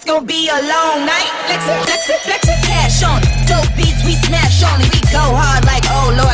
it's gonna be a long night. Flex it, flex it, flex it, cash on. Dope beats we smash on. We go hard like, oh lord.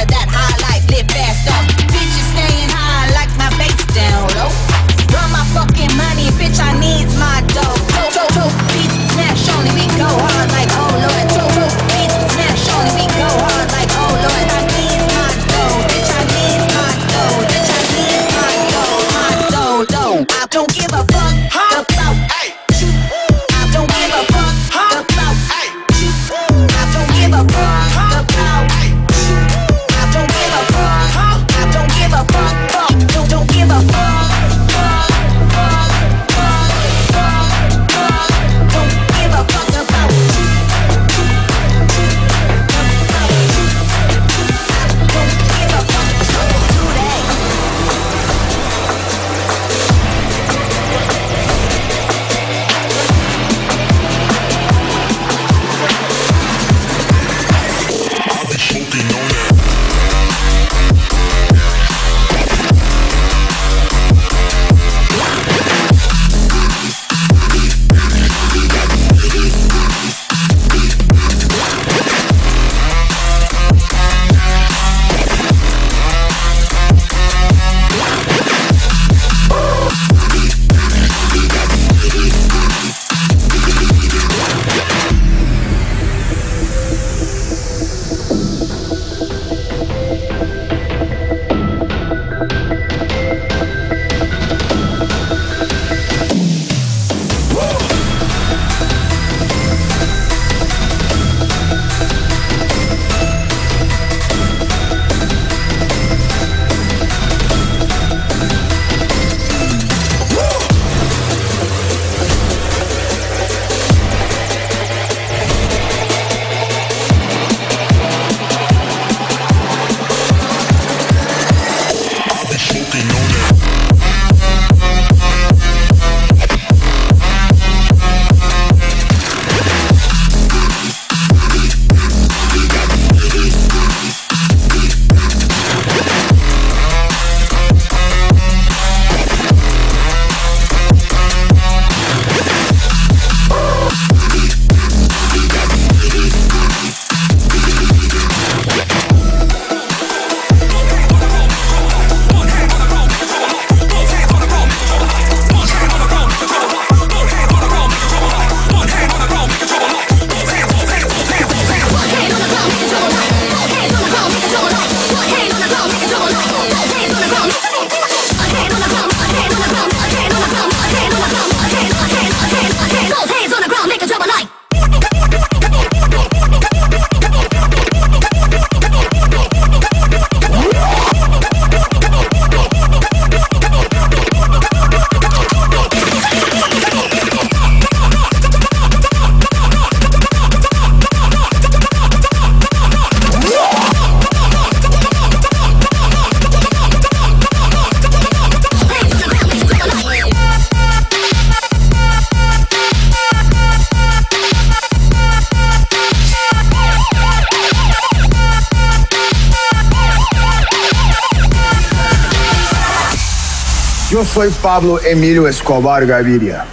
Yo soy Pablo Emilio Escobar Gaviria.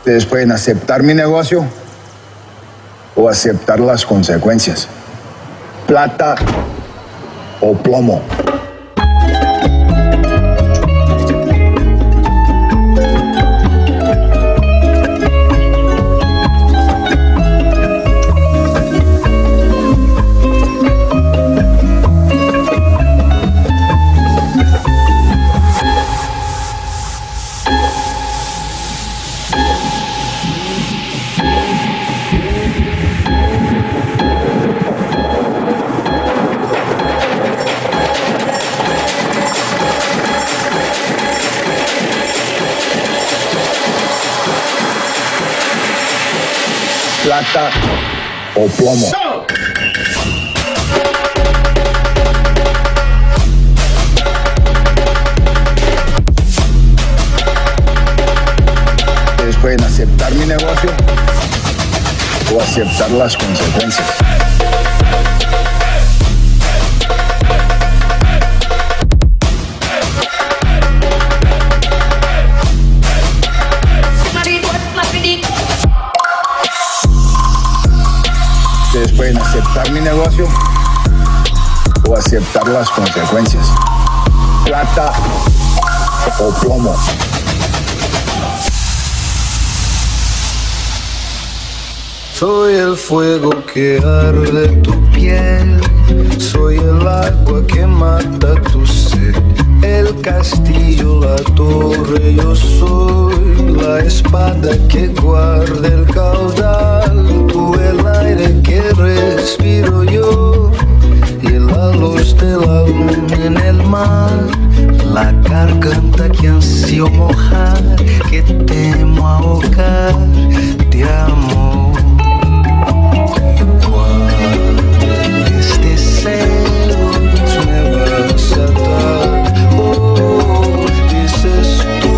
Ustedes pueden aceptar mi negocio o aceptar las consecuencias. Plata o plomo. plata o plomo. Ustedes pueden aceptar mi negocio o aceptar las consecuencias. Aceptar las consecuencias. Plata o plomo. Soy el fuego que arde tu piel, soy el agua que mata tu sed, el castillo, la torre, yo soy la espada que guarda el caudal, tú el aire que respiro yo luz de la luna en el mar, la garganta que ansio mojar, que temo ahogar, te amo. Este celo me vas a dar. Oh, dices tú,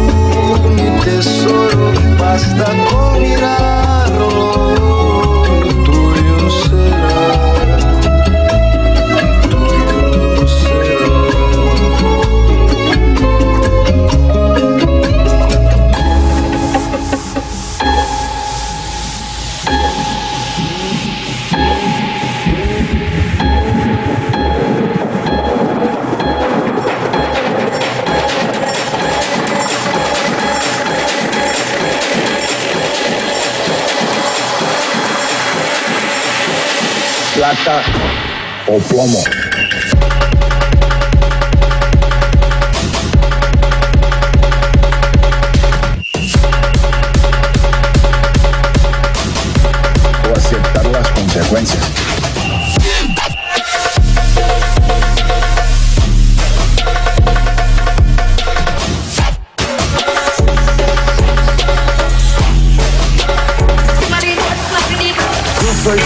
mi tesoro, basta con O plomo. O aceptar las consecuencias.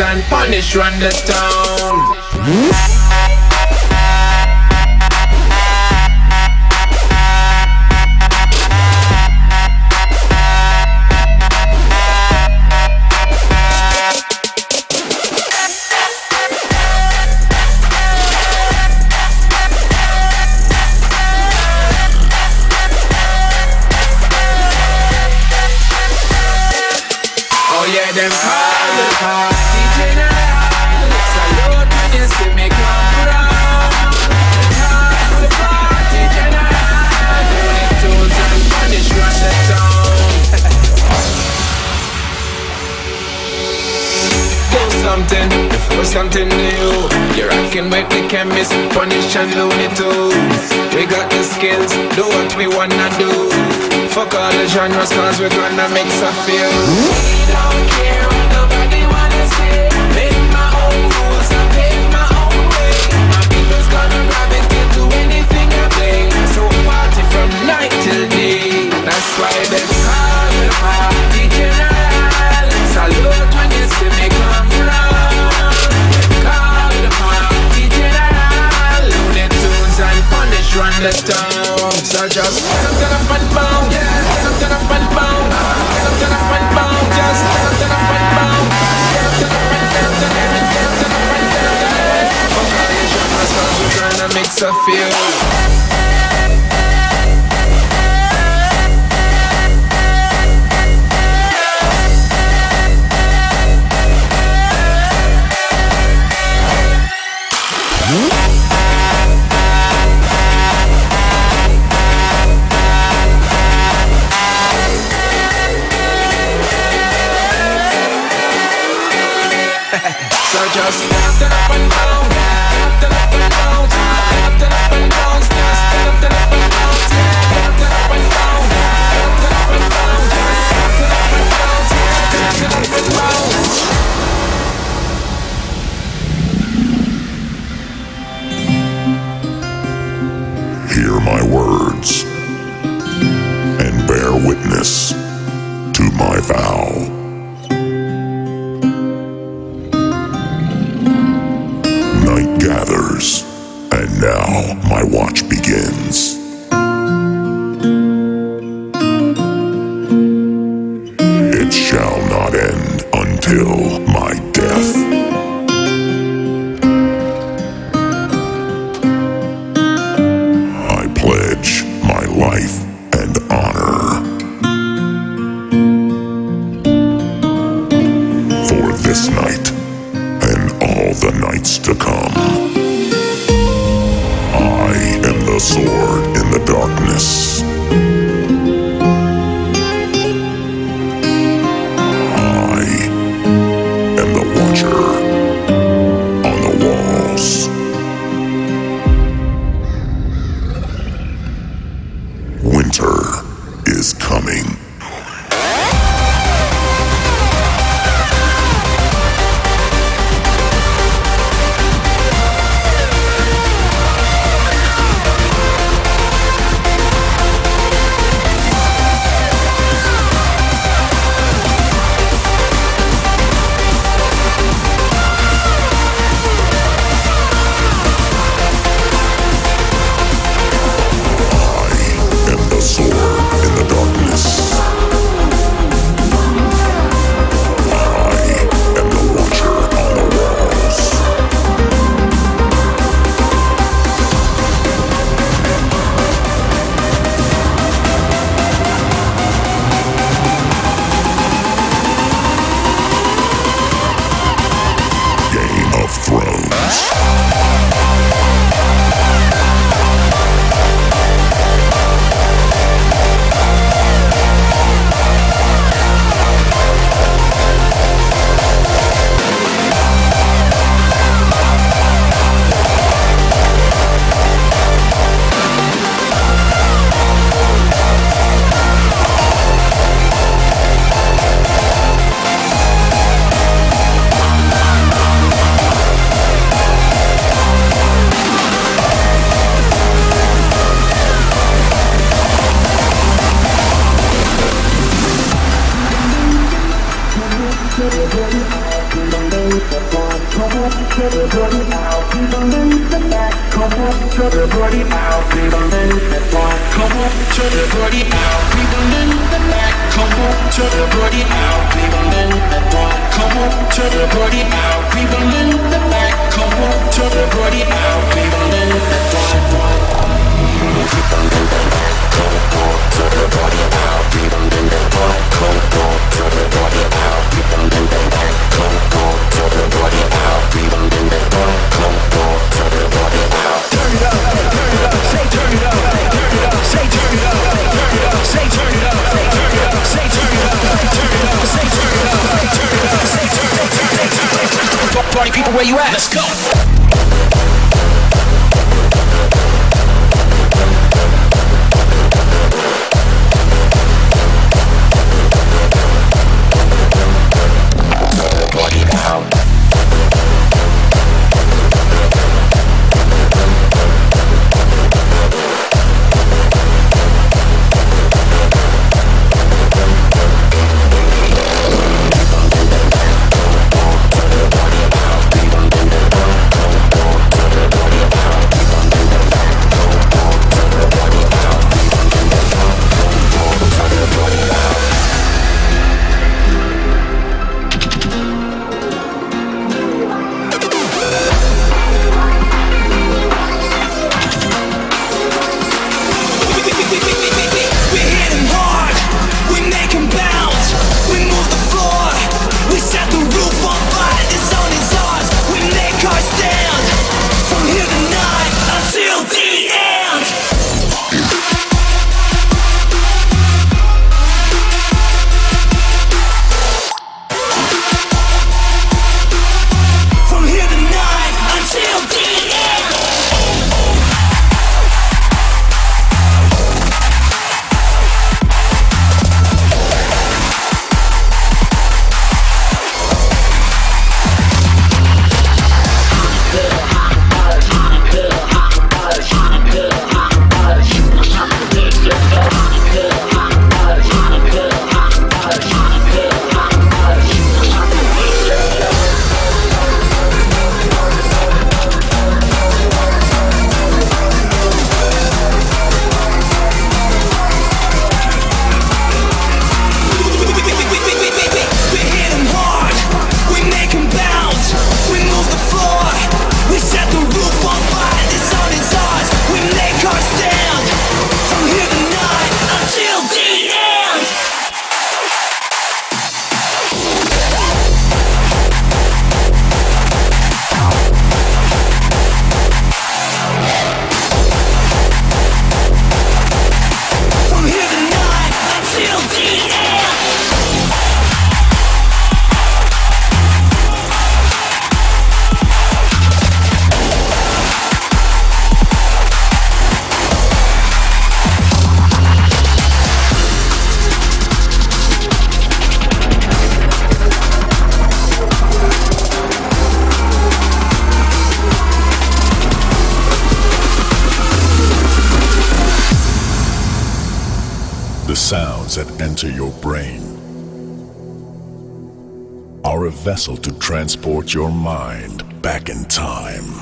and punish run the town. Something, for something new. You're rocking with the chemist, punish and loony tunes. We got the skills, do what we wanna do. Fuck all the genres, cause we're gonna a. We don't care nobody wanna. Make my own rules and pave my own way. My people's gonna anything I play. So from night till day. That's why they call me general. Salute when you see me come run the town. So just get up, get up and bounce. Get up, get up and bounce. Get up, get up and bounce. Just get up, get up and bounce. Get up, get up and up, get up get up, and a few. gathers, and now my watch begins. where you at. Let's go. enter your brain, are a vessel to transport your mind back in time.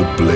the blue.